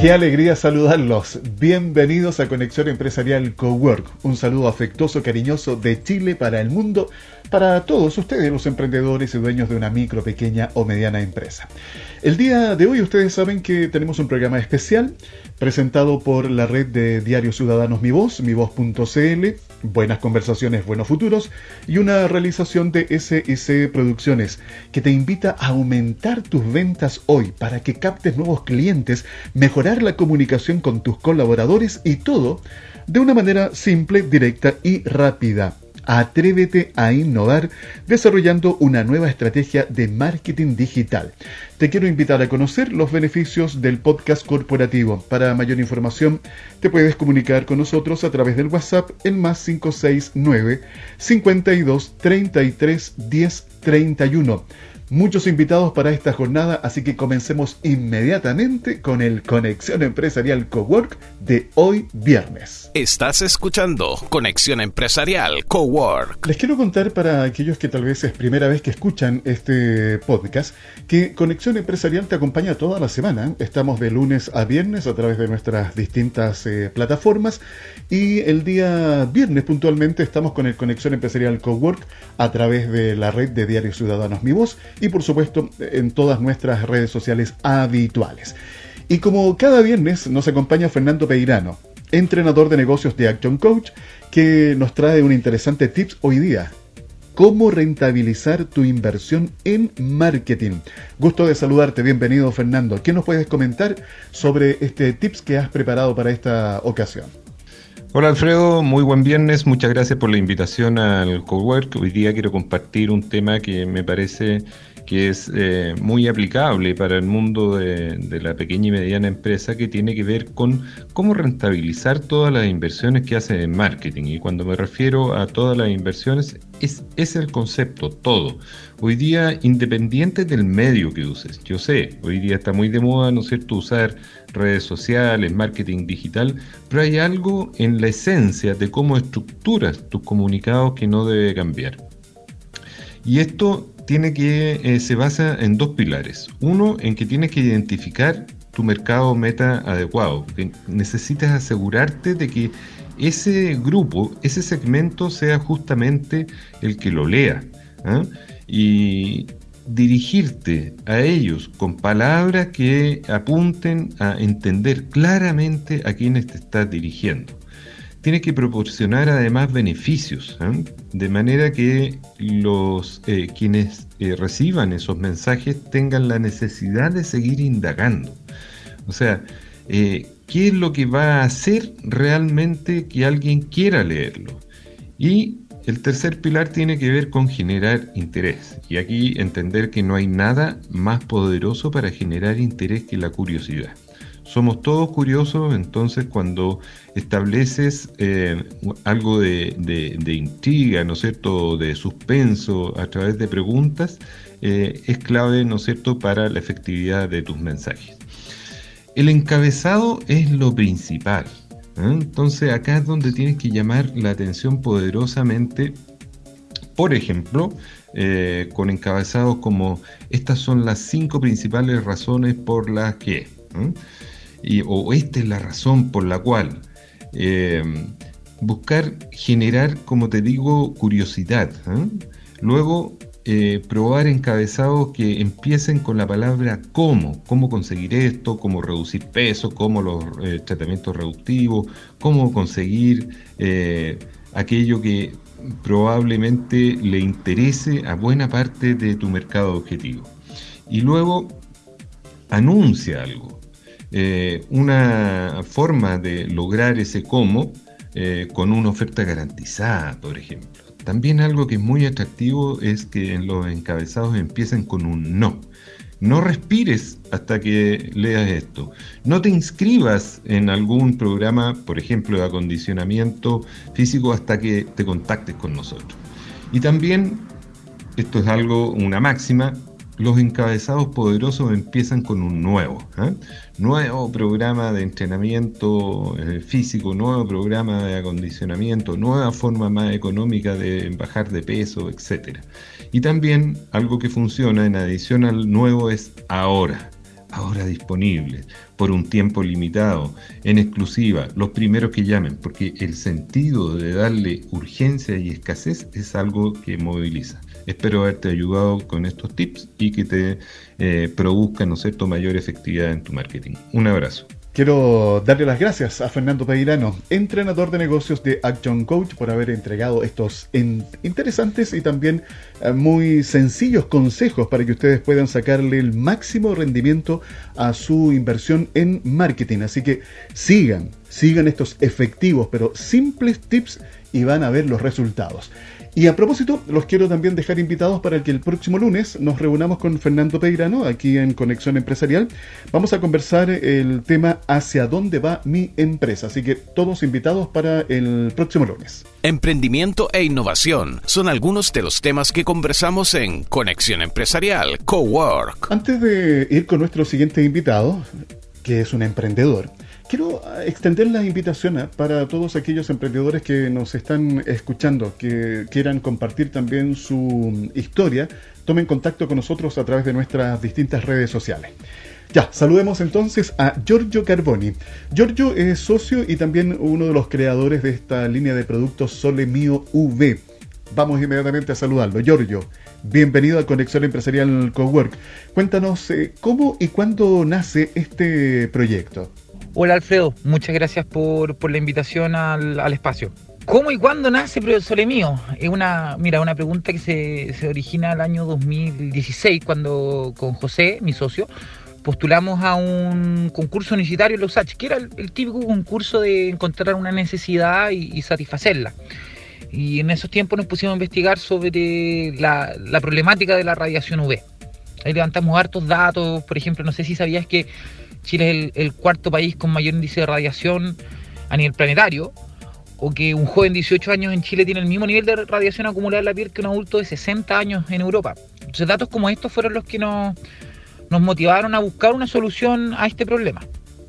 Qué alegría saludarlos. Bienvenidos a Conexión Empresarial Cowork. Un saludo afectuoso, cariñoso de Chile para el mundo, para todos ustedes, los emprendedores y dueños de una micro, pequeña o mediana empresa. El día de hoy ustedes saben que tenemos un programa especial presentado por la red de Diarios Ciudadanos Mi Voz, mivoz.cl, Buenas Conversaciones, Buenos Futuros y una realización de SIC Producciones que te invita a aumentar tus ventas hoy para que captes nuevos clientes, mejorar la comunicación con tus colaboradores y todo de una manera simple, directa y rápida. Atrévete a innovar desarrollando una nueva estrategia de marketing digital. Te quiero invitar a conocer los beneficios del podcast corporativo. Para mayor información, te puedes comunicar con nosotros a través del WhatsApp en más 569 52 33 10 31 muchos invitados para esta jornada, así que comencemos inmediatamente con el Conexión Empresarial Cowork de hoy viernes. Estás escuchando Conexión Empresarial Cowork. Les quiero contar para aquellos que tal vez es primera vez que escuchan este podcast, que Conexión Empresarial te acompaña toda la semana. Estamos de lunes a viernes a través de nuestras distintas eh, plataformas y el día viernes puntualmente estamos con el Conexión Empresarial Cowork a través de la red de Diarios Ciudadanos Mi Voz y por supuesto en todas nuestras redes sociales habituales. Y como cada viernes nos acompaña Fernando Peirano, entrenador de negocios de Action Coach, que nos trae un interesante tips hoy día. Cómo rentabilizar tu inversión en marketing. Gusto de saludarte, bienvenido Fernando. ¿Qué nos puedes comentar sobre este tips que has preparado para esta ocasión? Hola Alfredo, muy buen viernes, muchas gracias por la invitación al Cowork. Hoy día quiero compartir un tema que me parece que es eh, muy aplicable para el mundo de, la pequeña y mediana empresa que tiene que ver con cómo rentabilizar todas las inversiones que hacen en marketing. Y cuando me refiero a todas las inversiones, es, es el concepto, todo. Hoy día, independiente del medio que uses, yo sé, hoy día está muy de moda, ¿no es cierto?, usar redes sociales, marketing digital, pero hay algo en la esencia de cómo estructuras tus comunicados que no debe cambiar. Y esto tiene que, eh, se basa en dos pilares. Uno, en que tienes que identificar tu mercado meta adecuado. necesitas asegurarte de que ese grupo, ese segmento sea justamente el que lo lea. ¿ah? Y dirigirte a ellos con palabras que apunten a entender claramente a quienes te estás dirigiendo tiene que proporcionar además beneficios, ¿eh? de manera que los eh, quienes eh, reciban esos mensajes tengan la necesidad de seguir indagando. O sea, ¿qué es lo que va a hacer realmente que alguien quiera leerlo? Y el tercer pilar tiene que ver con generar interés. Y aquí entender que no hay nada más poderoso para generar interés que la curiosidad. Somos todos curiosos, entonces cuando estableces eh, algo de, intriga, ¿no es cierto?, de suspenso a través de preguntas, eh, es clave, ¿no es cierto?, para la efectividad de tus mensajes. El encabezado es lo principal. ¿eh? Entonces acá es donde tienes que llamar la atención poderosamente, por ejemplo, con encabezados como estas son las cinco principales razones por las que o esta es la razón por la cual. Eh, buscar generar, como te digo, curiosidad. ¿eh? Luego, eh, probar encabezados que empiecen con la palabra cómo, cómo conseguir esto, cómo reducir peso, cómo los tratamientos reductivos, cómo conseguir aquello que probablemente le interese a buena parte de tu mercado objetivo. Y luego, anuncia algo. Eh, una forma de lograr ese cómo eh, con una oferta garantizada, por ejemplo. También algo que es muy atractivo es que los encabezados empiecen con un no. No respires hasta que leas esto. No te inscribas en algún programa, por ejemplo, de acondicionamiento físico hasta que te contactes con nosotros. Y también, esto es algo, una máxima, los encabezados poderosos empiezan con un nuevo, ¿eh? nuevo programa de entrenamiento eh, físico, nuevo programa de acondicionamiento, nueva forma más económica de bajar de peso, etc. Y también algo que funciona en adición al nuevo es ahora. ahora disponibles por un tiempo limitado, en exclusiva, los primeros que llamen, porque el sentido de darle urgencia y escasez es algo que moviliza. Espero haberte ayudado con estos tips y que te eh, produzcan ¿no cierto? mayor efectividad en tu marketing. Un abrazo. Quiero darle las gracias a Fernando Peirano, entrenador de negocios de Action Coach, por haber entregado estos interesantes y también eh, muy sencillos consejos para que ustedes puedan sacarle el máximo rendimiento a su inversión en marketing. Así que sigan, sigan estos efectivos pero simples tips y van a ver los resultados. Y a propósito, los quiero también dejar invitados para que el próximo lunes nos reunamos con Fernando Peirano aquí en Conexión Empresarial. Vamos a conversar el tema hacia dónde va mi empresa. Así que todos invitados para el próximo lunes. Emprendimiento e innovación son algunos de los temas que conversamos en Conexión Empresarial Cowork. Antes de ir con nuestro siguiente invitado, que es un emprendedor, Quiero ah, extender la invitación para todos aquellos emprendedores que nos están escuchando, que quieran compartir también su mm, historia, tomen contacto con nosotros a través de nuestras distintas redes sociales. Ya, saludemos entonces a Giorgio Carboni. Giorgio es socio y también uno de los creadores de esta línea de productos Sole Mío V. Vamos inmediatamente a saludarlo. Giorgio, bienvenido a Conexión Empresarial Cowork. Cuéntanos eh, cómo y cuándo nace este proyecto. Hola Alfredo, muchas gracias por, la invitación al, espacio. ¿Cómo y cuándo nace Sole Mío? Es una, mira, una pregunta que se, origina el año 2016, cuando con José, mi socio, postulamos a un concurso universitario en los H, que era el, típico concurso de encontrar una necesidad y, satisfacerla. Y en esos tiempos nos pusimos a investigar sobre la, la problemática de la radiación UV. Ahí levantamos hartos datos, por ejemplo, no sé si sabías que Chile es el, cuarto país con mayor índice de radiación a nivel planetario, o que un joven de 18 años en Chile tiene el mismo nivel de radiación acumulada en la piel que un adulto de 60 años en Europa. Entonces datos como estos fueron los que nos, nos motivaron a buscar una solución a este problema.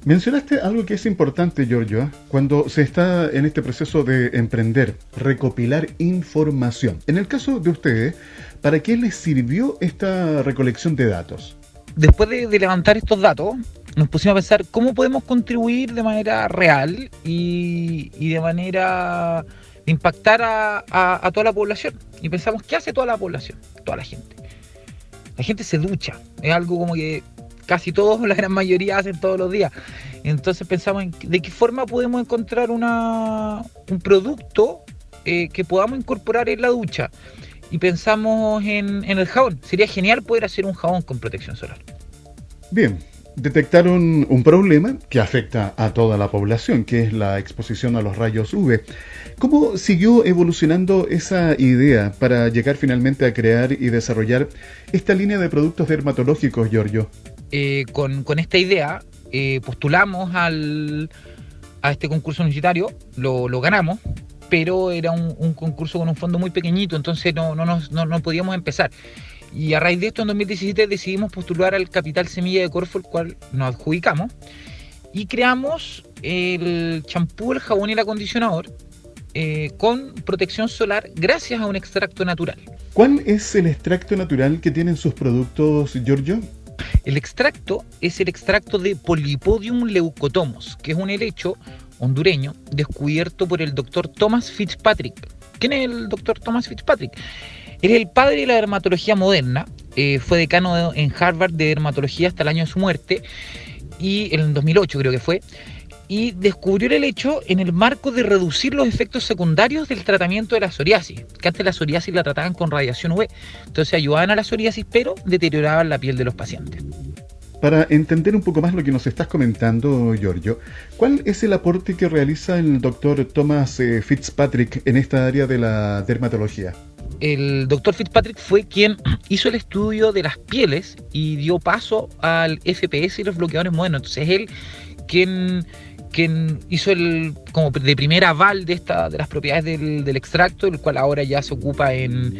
Mencionaste algo que es importante, Giorgio, ¿eh? cuando se está en este proceso de emprender, recopilar información. En el caso de ustedes, ¿para qué les sirvió esta recolección de datos? Después de, de levantar estos datos, nos pusimos a pensar cómo podemos contribuir de manera real y, de manera impactar a, toda la población. Y pensamos, ¿qué hace toda la población? Toda la gente. La gente se ducha. Es algo como que casi todos, la gran mayoría, hacen todos los días. Entonces pensamos en de qué forma podemos encontrar una, un producto eh, que podamos incorporar en la ducha. Y pensamos en, en el jabón. Sería genial poder hacer un jabón con protección solar. Bien, detectaron un problema que afecta a toda la población, que es la exposición a los rayos UV. ¿Cómo siguió evolucionando esa idea para llegar finalmente a crear y desarrollar esta línea de productos dermatológicos, Giorgio? Eh, con, esta idea eh, postulamos al, a este concurso universitario, lo, ganamos, pero era un, concurso con un fondo muy pequeñito, entonces no, no, no, no podíamos empezar. Y a raíz de esto, en 2017 decidimos postular al Capital Semilla de Corfo, el cual nos adjudicamos, y creamos el champú, el jabón y el acondicionador eh, con protección solar gracias a un extracto natural. ¿Cuál es el extracto natural que tienen sus productos, Giorgio? El extracto es el extracto de Polypodium leucotomos, que es un helecho hondureño descubierto por el doctor Thomas Fitzpatrick. ¿Quién es el doctor Thomas Fitzpatrick? Él es el padre de la dermatología moderna, eh, fue decano en Harvard de dermatología hasta el año de su muerte, y en el 2008 creo que fue, y descubrió el hecho en el marco de reducir los efectos secundarios del tratamiento de la psoriasis, que antes la psoriasis la trataban con radiación UV, entonces ayudaban a la psoriasis pero deterioraban la piel de los pacientes. Para entender un poco más lo que nos estás comentando, Giorgio, ¿cuál es el aporte que realiza el doctor Thomas eh, Fitzpatrick en esta área de la dermatología? El doctor Fitzpatrick fue quien hizo el estudio de las pieles y dio paso al FPS y los bloqueadores modernos. Entonces él quien, quien hizo el como de primera aval de esta de las propiedades del, extracto, el cual ahora ya se ocupa en,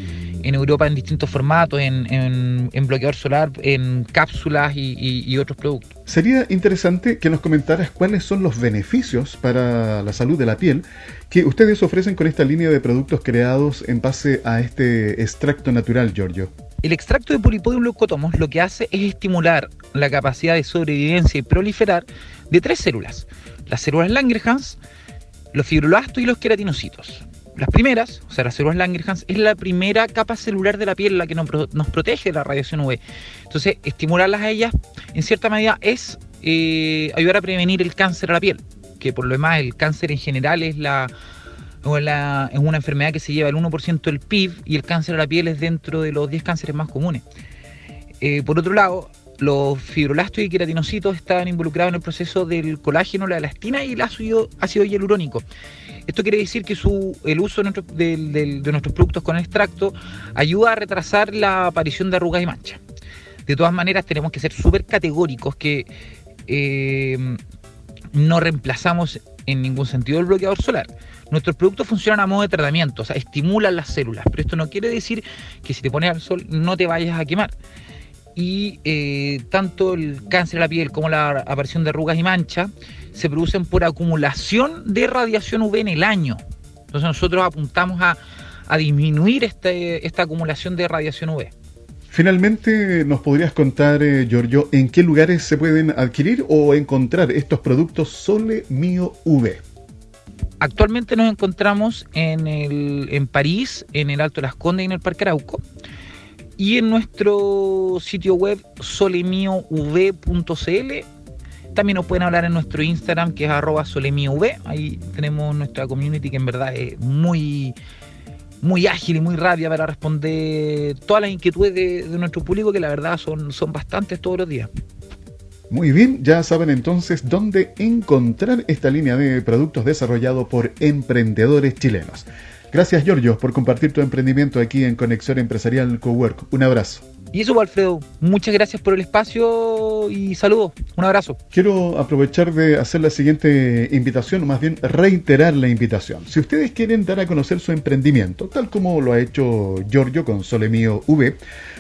Europa en distintos formatos, en, bloqueador solar, en cápsulas y otros productos. Sería interesante que nos comentaras cuáles son los beneficios para la salud de la piel que ustedes ofrecen con esta línea de productos creados en base a este extracto natural, Giorgio. El extracto de polipodium leucotomos lo que hace es estimular la capacidad de sobrevivencia y proliferar de tres células. Las células Langerhans, los fibroblastos y los queratinocitos. Las primeras, o sea, las células Langerhans, es la primera capa celular de la piel la que nos, protege de la radiación UV. Entonces, estimularlas a ellas, en cierta medida, es eh, ayudar a prevenir el cáncer a la piel, que por lo demás el cáncer en general es la es una enfermedad que se lleva el 1% del PIB y el cáncer a la piel es dentro de los 10 cánceres más comunes. Eh, por otro lado, los fibroblastos y queratinocitos están involucrados en el proceso del colágeno, la elastina y el ácido, ácido hialurónico. Esto quiere decir que el uso de, nuestros productos con extracto ayuda a retrasar la aparición de arrugas y manchas. De todas maneras, tenemos que ser súper categóricos que eh, no reemplazamos en ningún sentido el bloqueador solar. Nuestros productos funcionan a modo de tratamiento, o sea, estimulan las células, pero esto no quiere decir que si te pones al sol no te vayas a quemar. Y eh, tanto el cáncer de la piel como la aparición de arrugas y manchas se producen por acumulación de radiación UV en el año. Entonces nosotros apuntamos a, disminuir este, esta acumulación de radiación UV. Finalmente, ¿nos podrías contar, eh, Giorgio, en qué lugares se pueden adquirir o encontrar estos productos Sole Mio V? Actualmente nos encontramos en, el, en París, en el Alto de las Condes y en el Parque Arauco. Y en nuestro sitio web solemiov.cl. También nos pueden hablar en nuestro Instagram que es arroba solemiov. Ahí tenemos nuestra community que en verdad es muy, muy ágil y muy rápida para responder todas las inquietudes de, de nuestro público que la verdad son, son bastantes todos los días. Muy bien, ya saben entonces dónde encontrar esta línea de productos desarrollado por emprendedores chilenos. Gracias Giorgio por compartir tu emprendimiento aquí en Conexión Empresarial Cowork. Un abrazo. Y eso, Alfredo, muchas gracias por el espacio y saludos. Un abrazo. Quiero aprovechar de hacer la siguiente invitación, o más bien reiterar la invitación. Si ustedes quieren dar a conocer su emprendimiento, tal como lo ha hecho Giorgio con Solemio V,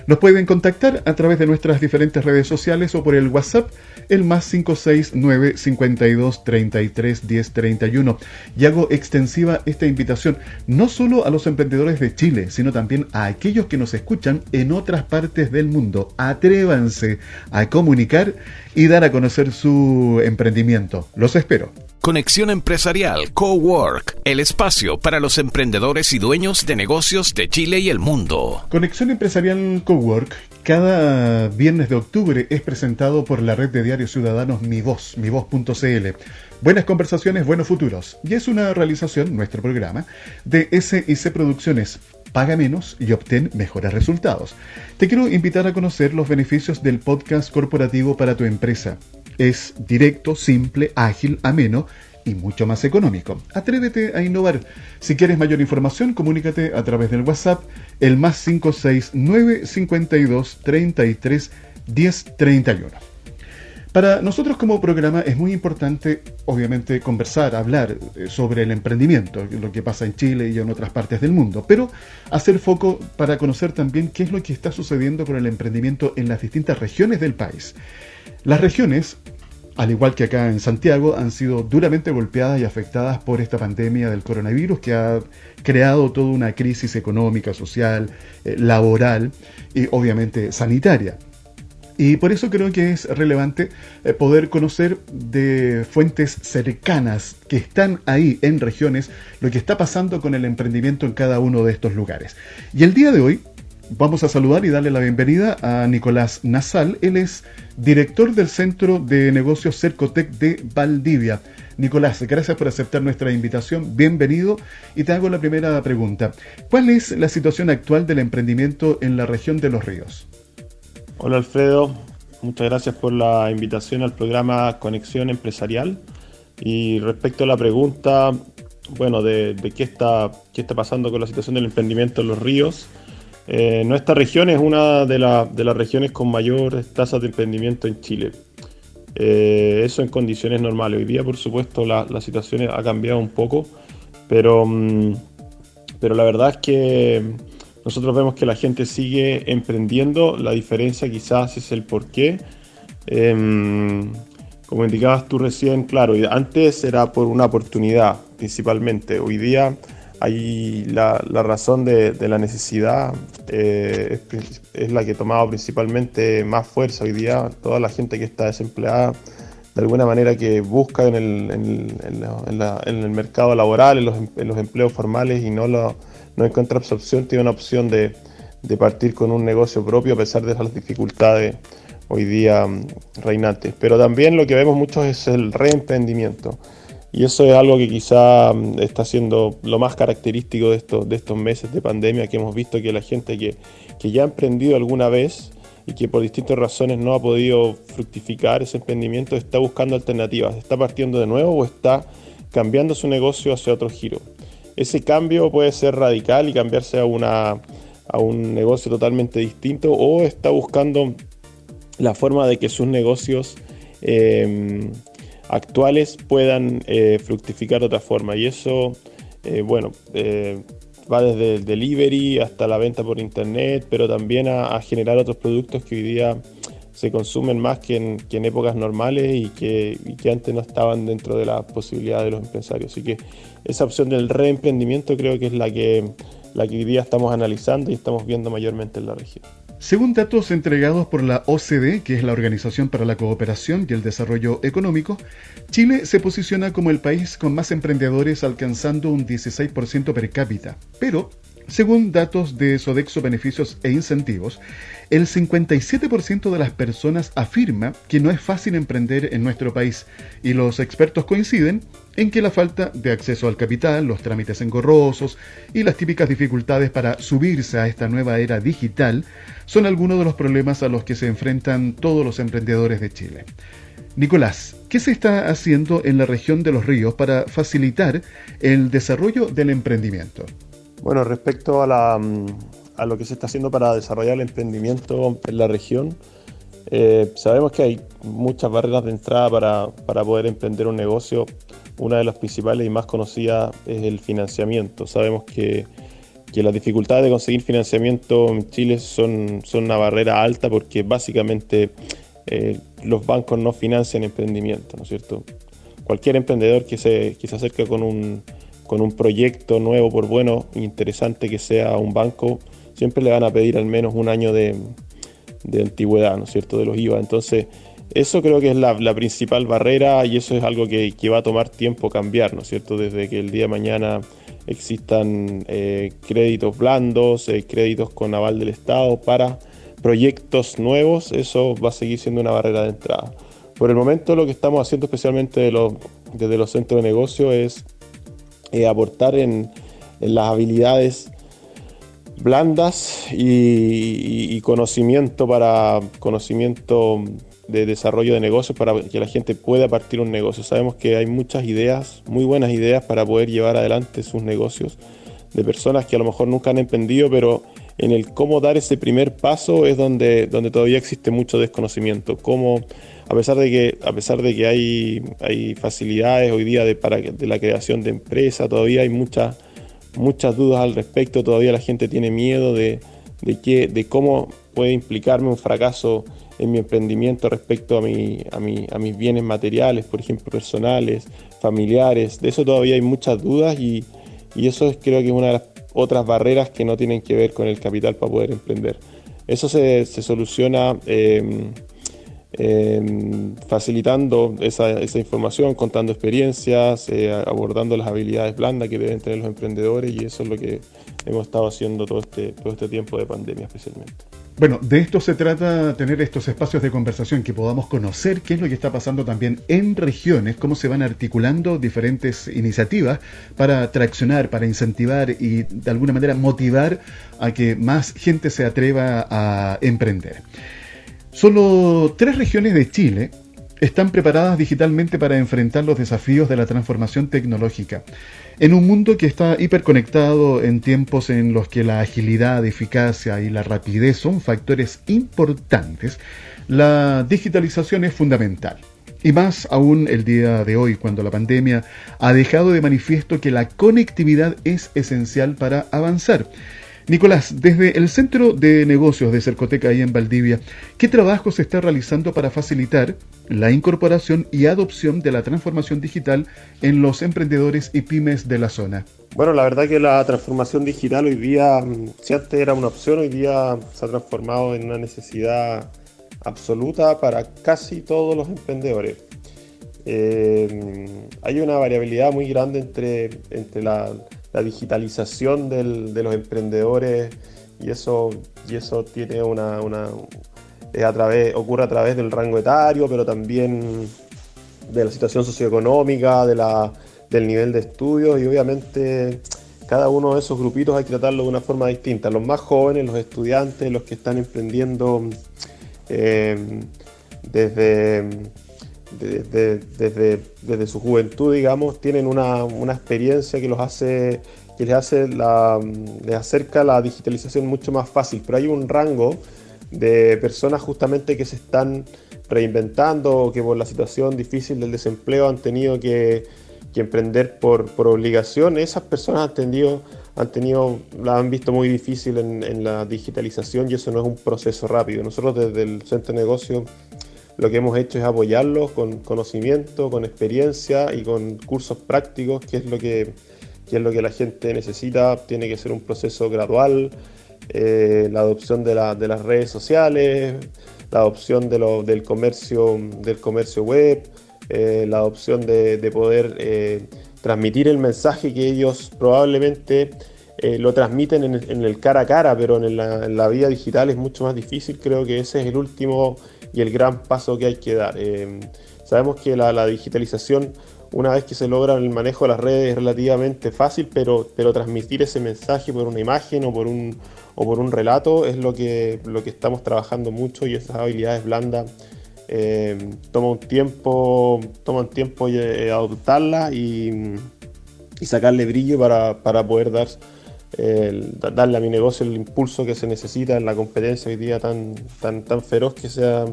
nos pueden contactar a través de nuestras diferentes redes sociales o por el WhatsApp, el más 569 52 33 10 31. Y hago extensiva esta invitación no solo a los emprendedores de Chile, sino también a aquellos que nos escuchan en otras partes del mundo. Atrévanse a comunicar y dar a conocer su emprendimiento. Los espero. Conexión Empresarial Cowork, el espacio para los emprendedores y dueños de negocios de Chile y el mundo. Conexión Empresarial Cowork cada viernes de octubre es presentado por la red de diarios ciudadanos Mi Voz, mivoz.cl. Buenas conversaciones, buenos futuros. Y es una realización, nuestro programa, de SIC Producciones. Paga menos y obtén mejores resultados. Te quiero invitar a conocer los beneficios del podcast corporativo para tu empresa. Es directo, simple, ágil, ameno y mucho más económico. Atrévete a innovar. Si quieres mayor información, comunícate a través del WhatsApp, el más 569 52 33 10 31. Para nosotros como programa es muy importante, obviamente, conversar, hablar eh, sobre el emprendimiento, lo que pasa en Chile y en otras partes del mundo, pero hacer foco para conocer también qué es lo que está sucediendo con el emprendimiento en las distintas regiones del país. Las regiones al igual que acá en Santiago, han sido duramente golpeadas y afectadas por esta pandemia del coronavirus que ha creado toda una crisis económica, social, eh, laboral y obviamente sanitaria. Y por eso creo que es relevante eh, poder conocer de fuentes cercanas que están ahí en regiones lo que está pasando con el emprendimiento en cada uno de estos lugares. Y el día de hoy vamos a saludar y darle la bienvenida a Nicolás Nasal. Él es director del Centro de Negocios Cercotec de Valdivia. Nicolás, gracias por aceptar nuestra invitación. Bienvenido. Y te hago la primera pregunta. ¿Cuál es la situación actual del emprendimiento en la región de Los Ríos? Hola Alfredo, muchas gracias por la invitación al programa Conexión Empresarial. Y respecto a la pregunta, bueno, de, qué, está, qué está pasando con la situación del emprendimiento en Los Ríos, eh, nuestra región es una de, las regiones con mayor tasas de emprendimiento en Chile. Eh, eso en condiciones normales. Hoy día, por supuesto, la, situación ha cambiado un poco, pero, mm, pero la verdad es que nosotros vemos que la gente sigue emprendiendo. La diferencia quizás es el por qué. Em, como indicabas tú recién, claro, antes era por una oportunidad principalmente. Hoy día ahí la, razón de, la necesidad eh, es, la que ha tomado principalmente más fuerza hoy día. Toda la gente que está desempleada, de alguna manera que busca en el, en el, mercado laboral, en los, en los, empleos formales y no, lo, no encuentra opción, tiene una opción de, de partir con un negocio propio a pesar de las dificultades hoy día mm, reinantes. Pero también lo que vemos mucho es el reemprendimiento. Y eso es algo que quizá mm, está siendo lo más característico de estos, de estos meses de pandemia, que hemos visto que la gente que, que ya ha emprendido alguna vez y que por distintas razones no ha podido fructificar ese emprendimiento, está buscando alternativas, está partiendo de nuevo o está cambiando su negocio hacia otro giro. Ese cambio puede ser radical y cambiarse a, una, a un negocio totalmente distinto o está buscando la forma de que sus negocios eh, actuales puedan eh, fructificar de otra forma. Y eso, eh, bueno, eh, va desde el delivery hasta la venta por internet, pero también a, generar otros productos que hoy día se consumen más que en, épocas normales y que, antes no estaban dentro de la posibilidad de los empresarios. Así que esa opción del reemprendimiento creo que es la que, la que hoy día estamos analizando y estamos viendo mayormente en la región. Según datos entregados por la OCDE, que es la Organización para la Cooperación y el Desarrollo Económico, Chile se posiciona como el país con más emprendedores alcanzando un 16% per cápita. Pero, según datos de Sodexo Beneficios e Incentivos, el 57% de las personas afirma que no es fácil emprender en nuestro país y los expertos coinciden en que la falta de acceso al capital, los trámites engorrosos y las típicas dificultades para subirse a esta nueva era digital son algunos de los problemas a los que se enfrentan todos los emprendedores de Chile. Nicolás, ¿qué se está haciendo en la región de los ríos para facilitar el desarrollo del emprendimiento? Bueno, respecto a, lo que se está haciendo para desarrollar el emprendimiento en la región, eh, sabemos que hay muchas barreras de entrada para, para poder emprender un negocio una de las principales y más conocidas es el financiamiento. Sabemos que, las dificultades de conseguir financiamiento en Chile son, son una barrera alta porque básicamente eh, los bancos no financian emprendimiento, ¿no es cierto? Cualquier emprendedor que se, que se acerca con un, con un proyecto nuevo, por bueno interesante que sea un banco, siempre le van a pedir al menos un año de, de antigüedad, ¿no es cierto?, de los IVA. Entonces, eso creo que es la, principal barrera y eso es algo que, va a tomar tiempo cambiar, ¿no es cierto? Desde que el día de mañana existan eh, créditos blandos, eh, créditos con aval del Estado para proyectos nuevos, eso va a seguir siendo una barrera de entrada. Por el momento lo que estamos haciendo especialmente desde los centros de negocio es eh, aportar en, las habilidades blandas y, conocimiento para conocimiento de desarrollo de negocios para que la gente pueda partir un negocio. Sabemos que hay muchas ideas, muy buenas ideas para poder llevar adelante sus negocios de personas que a lo mejor nunca han emprendido, pero en el cómo dar ese primer paso es donde, donde todavía existe mucho desconocimiento. Cómo, a pesar de que, a pesar de que hay, hay facilidades hoy día de, para, de la creación de empresas, todavía hay muchas, muchas dudas al respecto, todavía la gente tiene miedo de, de, de cómo puede implicarme un fracaso en mi emprendimiento respecto a, mi, a, mi, a mis bienes materiales, por ejemplo, personales, familiares. De eso todavía hay muchas dudas y, y eso es, creo que es una de las otras barreras que no tienen que ver con el capital para poder emprender. Eso se, se soluciona em, em, facilitando esa, esa, información, contando experiencias, eh, abordando las habilidades blandas que deben tener los emprendedores y eso es lo que hemos estado haciendo todo este, todo este tiempo de pandemia especialmente. Bueno, de esto se trata, tener estos espacios de conversación que podamos conocer qué es lo que está pasando también en regiones, cómo se van articulando diferentes iniciativas para traccionar, para incentivar y de alguna manera motivar a que más gente se atreva a emprender. Solo tres regiones de Chile están preparadas digitalmente para enfrentar los desafíos de la transformación tecnológica. En un mundo que está hiperconectado en tiempos en los que la agilidad, eficacia y la rapidez son factores importantes, la digitalización es fundamental. Y más aún el día de hoy, cuando la pandemia ha dejado de manifiesto que la conectividad es esencial para avanzar. Nicolás, desde el Centro de Negocios de Cercoteca ahí en Valdivia, ¿qué trabajo se está realizando para facilitar la incorporación y adopción de la transformación digital en los emprendedores y pymes de la zona? Bueno, la verdad que la transformación digital hoy día, mm, si antes era una opción, hoy día se ha transformado en una necesidad absoluta para casi todos los emprendedores. Eh, hay una variabilidad muy grande entre, entre la, digitalización de los emprendedores y eso, y eso tiene una, a través, ocurre a través del rango etario, pero también de la situación socioeconómica, de la, del nivel de estudios y obviamente cada uno de esos grupitos hay que tratarlo de una forma distinta. Los más jóvenes, los estudiantes, los que están emprendiendo eh, desde, desde, desde, su juventud, digamos, tienen una, experiencia que los hace que les hace la, les acerca la digitalización mucho más fácil, pero hay un rango de personas justamente que se están reinventando o que por la situación difícil del desempleo han tenido que, emprender por, obligación. Esas personas han tenido, han tenido, la han visto muy difícil en, en, la digitalización y eso no es un proceso rápido. Nosotros desde el centro de negocio lo que hemos hecho es apoyarlos con conocimiento, con experiencia y con cursos prácticos, que es lo que, que es lo que la gente necesita. Tiene que ser un proceso gradual eh, la adopción de, las redes sociales, la adopción del, comercio, del comercio web, eh, la adopción de, poder eh, transmitir el mensaje que ellos probablemente lo transmiten en, el cara a cara, pero en la, en vida digital es mucho más difícil. Creo que ese es el último y el gran paso que hay que dar. sabemos que la digitalización una vez que se logra el manejo de las redes es relativamente fácil, pero, pero transmitir ese mensaje por una imagen o por un, o por un relato es lo que, lo que estamos trabajando mucho y esas habilidades blandas eh, tiempo, toma tiempo eh, adoptarlas y, sacarle brillo para, poder dar, darle a mi negocio el impulso que se necesita en la competencia hoy día tan, tan, tan feroz que sea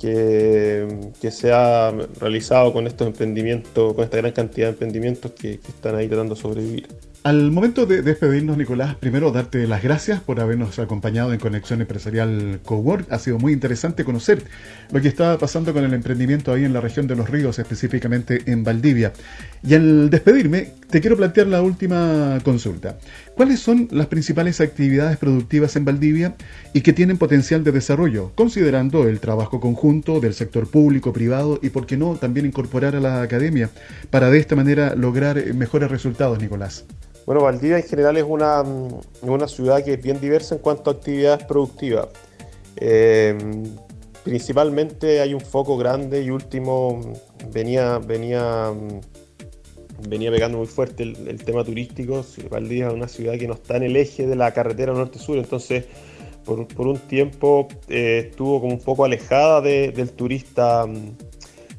que, se ha realizado con estos emprendimientos, con esta gran cantidad de emprendimientos que, que están ahí tratando de sobrevivir. Al momento de despedirnos, Nicolás, primero darte las gracias por habernos acompañado en Conexión Empresarial Cowork. Ha sido muy interesante conocer lo que está pasando con el emprendimiento ahí en la región de los ríos, específicamente en Valdivia. Y al despedirme, te quiero plantear la última consulta. ¿Cuáles son las principales actividades productivas en Valdivia y que tienen potencial de desarrollo, considerando el trabajo conjunto del sector público, privado y, por qué no, también incorporar a la academia para de esta manera lograr mejores resultados, Nicolás? Bueno, Valdivia en general es una, una ciudad que es bien diversa en cuanto a actividades productivas. Eh, principalmente hay un foco grande y último venía, venía, venía pegando muy fuerte el, tema turístico. Valdivia es una ciudad que no está en el eje de la carretera norte-sur, entonces por, un tiempo eh, estuvo como un poco alejada del turista mm,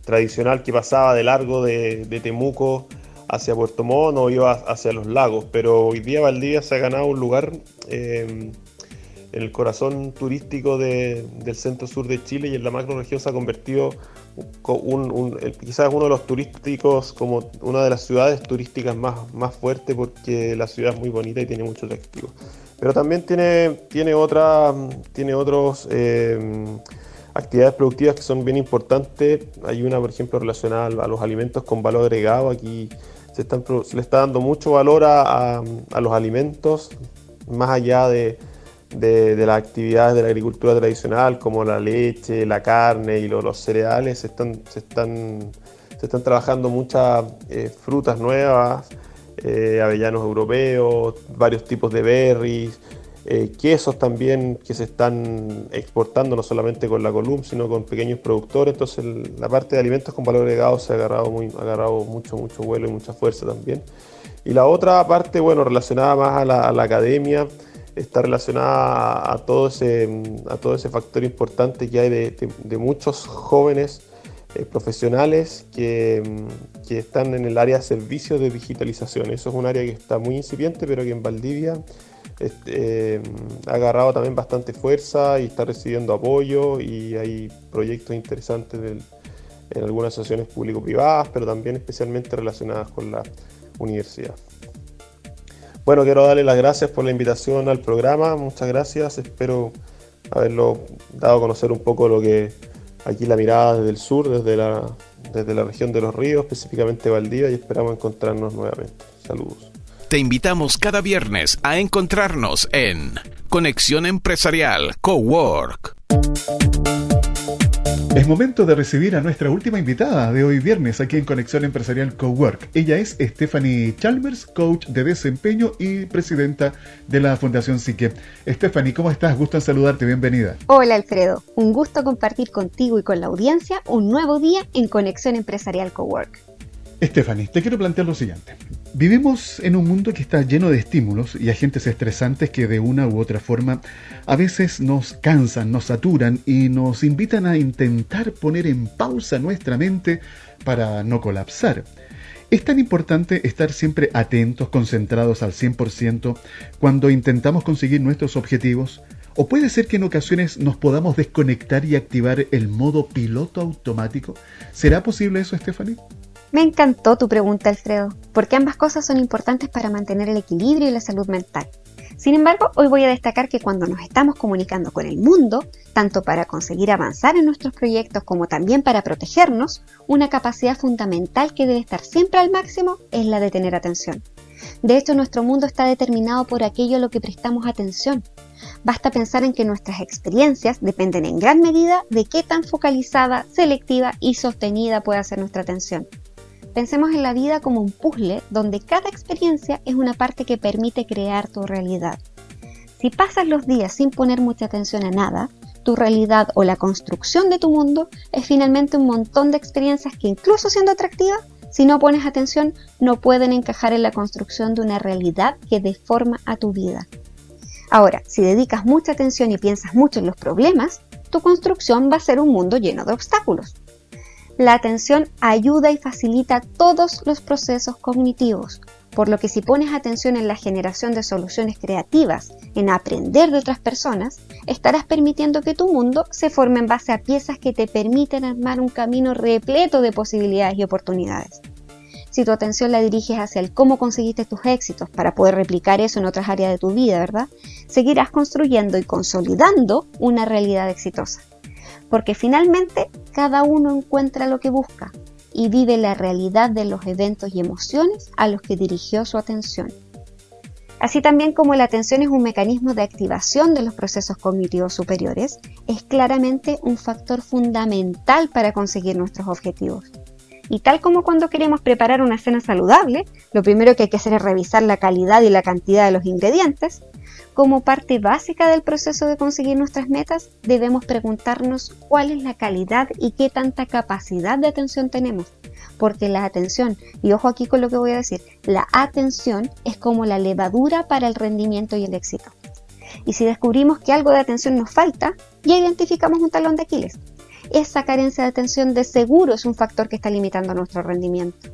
tradicional que pasaba de largo de Temuco hacia Puerto Montt o iba hacia los lagos, pero hoy día Valdivia se ha ganado un lugar eh, en el corazón turístico del centro sur de Chile y en la macro región se ha convertido quizás uno de los turísticos, como una de las ciudades turísticas más, más fuertes porque la ciudad es muy bonita y tiene mucho atractivo. Pero también tiene, tiene, otra, tiene otros... Eh, actividades productivas que son bien importantes. Hay una, por ejemplo, relacionada a los alimentos con valor agregado. Aquí se, están, le está dando mucho valor a, los alimentos, más allá de, las actividades de la agricultura tradicional, como la leche, la carne y los, cereales. Se están, se están, se están trabajando muchas eh, frutas nuevas, eh, avellanos europeos, varios tipos de berries. Eh, quesos también que se están exportando no solamente con la Column, sino con pequeños productores. Entonces la parte de alimentos con valor agregado se ha agarrado, muy, ha agarrado mucho, mucho vuelo y mucha fuerza también. Y la otra parte, bueno, relacionada más a la, academia, está relacionada a todo, ese, a todo ese factor importante que hay de, muchos jóvenes eh, profesionales que, que, están en el área de servicios de digitalización. Eso es un área que está muy incipiente, pero que en Valdivia este, ha agarrado también bastante fuerza y está recibiendo apoyo y hay proyectos interesantes en algunas asociaciones público-privadas, pero también especialmente relacionadas con la universidad. Bueno, quiero darle las gracias por la invitación al programa, muchas gracias, espero haberlo dado a conocer un poco lo que aquí la mirada desde el sur, desde la, desde la región de los ríos, específicamente Valdivia, y esperamos encontrarnos nuevamente. Saludos. Te invitamos cada viernes a encontrarnos en Conexión Empresarial Cowork. Es momento de recibir a nuestra última invitada de hoy viernes aquí en Conexión Empresarial Cowork. Ella es Stephanie Chalmers, coach de desempeño y presidenta de la Fundación Psique. Stephanie, ¿cómo estás? Gusto en saludarte, bienvenida. Hola Alfredo, un gusto compartir contigo y con la audiencia un nuevo día en Conexión Empresarial Cowork. Stephanie, te quiero plantear lo siguiente. Vivimos en un mundo que está lleno de estímulos y agentes estresantes que de una u otra forma a veces nos cansan, nos saturan y nos invitan a intentar poner en pausa nuestra mente para no colapsar. Es tan importante estar siempre atentos, concentrados al 100% cuando intentamos conseguir nuestros objetivos. ¿O puede ser que en ocasiones nos podamos desconectar y activar el modo piloto automático? ¿Será posible eso, Stephanie? Me encantó tu pregunta, Alfredo, porque ambas cosas son importantes para mantener el equilibrio y la salud mental. Sin embargo, hoy voy a destacar que cuando nos estamos comunicando con el mundo, tanto para conseguir avanzar en nuestros proyectos como también para protegernos, una capacidad fundamental que debe estar siempre al máximo es la de tener atención. De hecho, nuestro mundo está determinado por aquello a lo que prestamos atención. Basta pensar en que nuestras experiencias dependen en gran medida de qué tan focalizada, selectiva y sostenida pueda ser nuestra atención. Pensemos en la vida como un puzzle donde cada experiencia es una parte que permite crear tu realidad. Si pasas los días sin poner mucha atención a nada, tu realidad o la construcción de tu mundo es finalmente un montón de experiencias que incluso siendo atractivas, si no pones atención, no pueden encajar en la construcción de una realidad que deforma a tu vida. Ahora, si dedicas mucha atención y piensas mucho en los problemas, tu construcción va a ser un mundo lleno de obstáculos. La atención ayuda y facilita todos los procesos cognitivos, por lo que si pones atención en la generación de soluciones creativas, en aprender de otras personas, estarás permitiendo que tu mundo se forme en base a piezas que te permiten armar un camino repleto de posibilidades y oportunidades. Si tu atención la diriges hacia el cómo conseguiste tus éxitos para poder replicar eso en otras áreas de tu vida, ¿verdad? Seguirás construyendo y consolidando una realidad exitosa porque finalmente cada uno encuentra lo que busca y vive la realidad de los eventos y emociones a los que dirigió su atención. Así también como la atención es un mecanismo de activación de los procesos cognitivos superiores, es claramente un factor fundamental para conseguir nuestros objetivos. Y tal como cuando queremos preparar una cena saludable, lo primero que hay que hacer es revisar la calidad y la cantidad de los ingredientes, como parte básica del proceso de conseguir nuestras metas, debemos preguntarnos cuál es la calidad y qué tanta capacidad de atención tenemos. Porque la atención, y ojo aquí con lo que voy a decir, la atención es como la levadura para el rendimiento y el éxito. Y si descubrimos que algo de atención nos falta, ya identificamos un talón de Aquiles. Esa carencia de atención de seguro es un factor que está limitando nuestro rendimiento.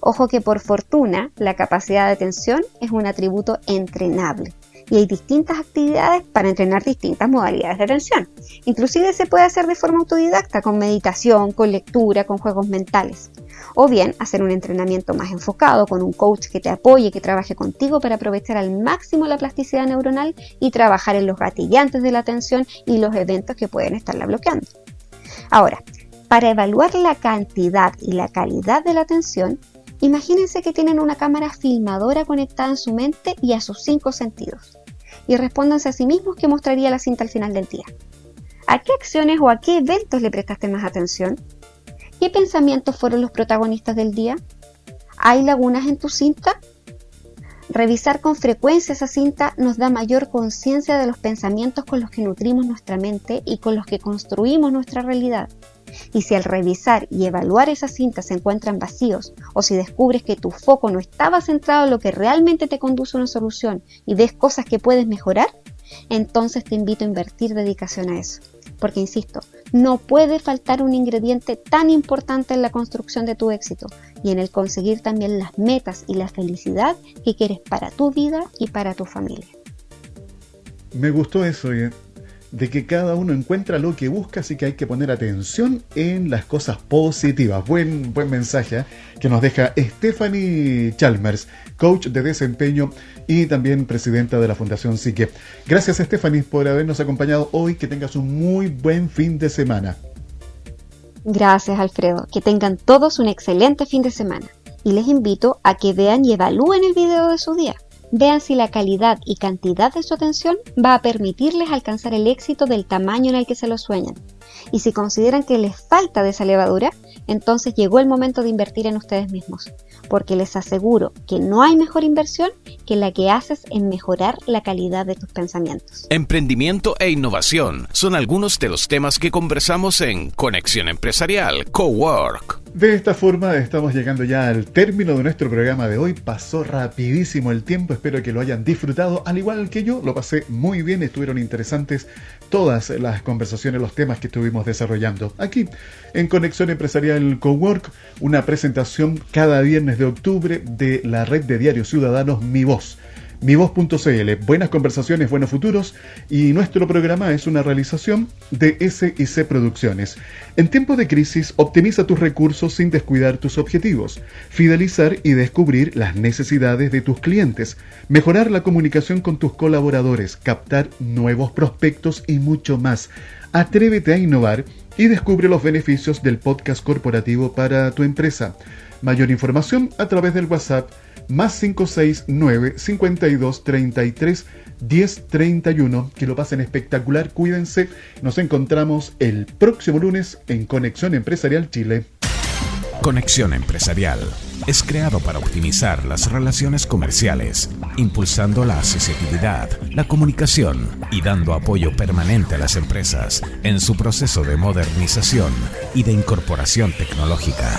Ojo que por fortuna la capacidad de atención es un atributo entrenable y hay distintas actividades para entrenar distintas modalidades de atención. Inclusive se puede hacer de forma autodidacta con meditación, con lectura, con juegos mentales. O bien hacer un entrenamiento más enfocado con un coach que te apoye, que trabaje contigo para aprovechar al máximo la plasticidad neuronal y trabajar en los gatillantes de la atención y los eventos que pueden estarla bloqueando. Ahora, para evaluar la cantidad y la calidad de la atención, Imagínense que tienen una cámara filmadora conectada en su mente y a sus cinco sentidos. Y respóndanse a sí mismos qué mostraría la cinta al final del día. ¿A qué acciones o a qué eventos le prestaste más atención? ¿Qué pensamientos fueron los protagonistas del día? ¿Hay lagunas en tu cinta? Revisar con frecuencia esa cinta nos da mayor conciencia de los pensamientos con los que nutrimos nuestra mente y con los que construimos nuestra realidad. Y si al revisar y evaluar esas cintas se encuentran vacíos o si descubres que tu foco no estaba centrado en lo que realmente te conduce a una solución y ves cosas que puedes mejorar, entonces te invito a invertir dedicación a eso. Porque, insisto, no puede faltar un ingrediente tan importante en la construcción de tu éxito y en el conseguir también las metas y la felicidad que quieres para tu vida y para tu familia. Me gustó eso. De que cada uno encuentra lo que busca, así que hay que poner atención en las cosas positivas. Buen, buen mensaje ¿eh? que nos deja Stephanie Chalmers, coach de desempeño y también presidenta de la Fundación Psique. Gracias Stephanie por habernos acompañado hoy, que tengas un muy buen fin de semana. Gracias Alfredo, que tengan todos un excelente fin de semana. y les invito a que vean y evalúen el video de su día. Vean si la calidad y cantidad de su atención va a permitirles alcanzar el éxito del tamaño en el que se lo sueñan. Y si consideran que les falta de esa levadura, entonces llegó el momento de invertir en ustedes mismos, porque les aseguro que no hay mejor inversión que la que haces en mejorar la calidad de tus pensamientos. Emprendimiento e innovación son algunos de los temas que conversamos en Conexión Empresarial Cowork. De esta forma estamos llegando ya al término de nuestro programa de hoy. Pasó rapidísimo el tiempo, espero que lo hayan disfrutado, al igual que yo, lo pasé muy bien, estuvieron interesantes todas las conversaciones, los temas que estuvimos desarrollando aquí en Conexión Empresarial Cowork, una presentación cada viernes de octubre de la red de diarios ciudadanos Mi Voz mivoz.cl. Buenas conversaciones, buenos futuros y nuestro programa es una realización de SIC Producciones. En tiempo de crisis, optimiza tus recursos sin descuidar tus objetivos, fidelizar y descubrir las necesidades de tus clientes, mejorar la comunicación con tus colaboradores, captar nuevos prospectos y mucho más. Atrévete a innovar y descubre los beneficios del podcast corporativo para tu empresa. Mayor información a través del WhatsApp más 569 52 33 10 31. Que lo pasen espectacular, cuídense. Nos encontramos el próximo lunes en Conexión Empresarial Chile. Conexión Empresarial es creado para optimizar las relaciones comerciales, impulsando la accesibilidad, la comunicación y dando apoyo permanente a las empresas en su proceso de modernización y de incorporación tecnológica.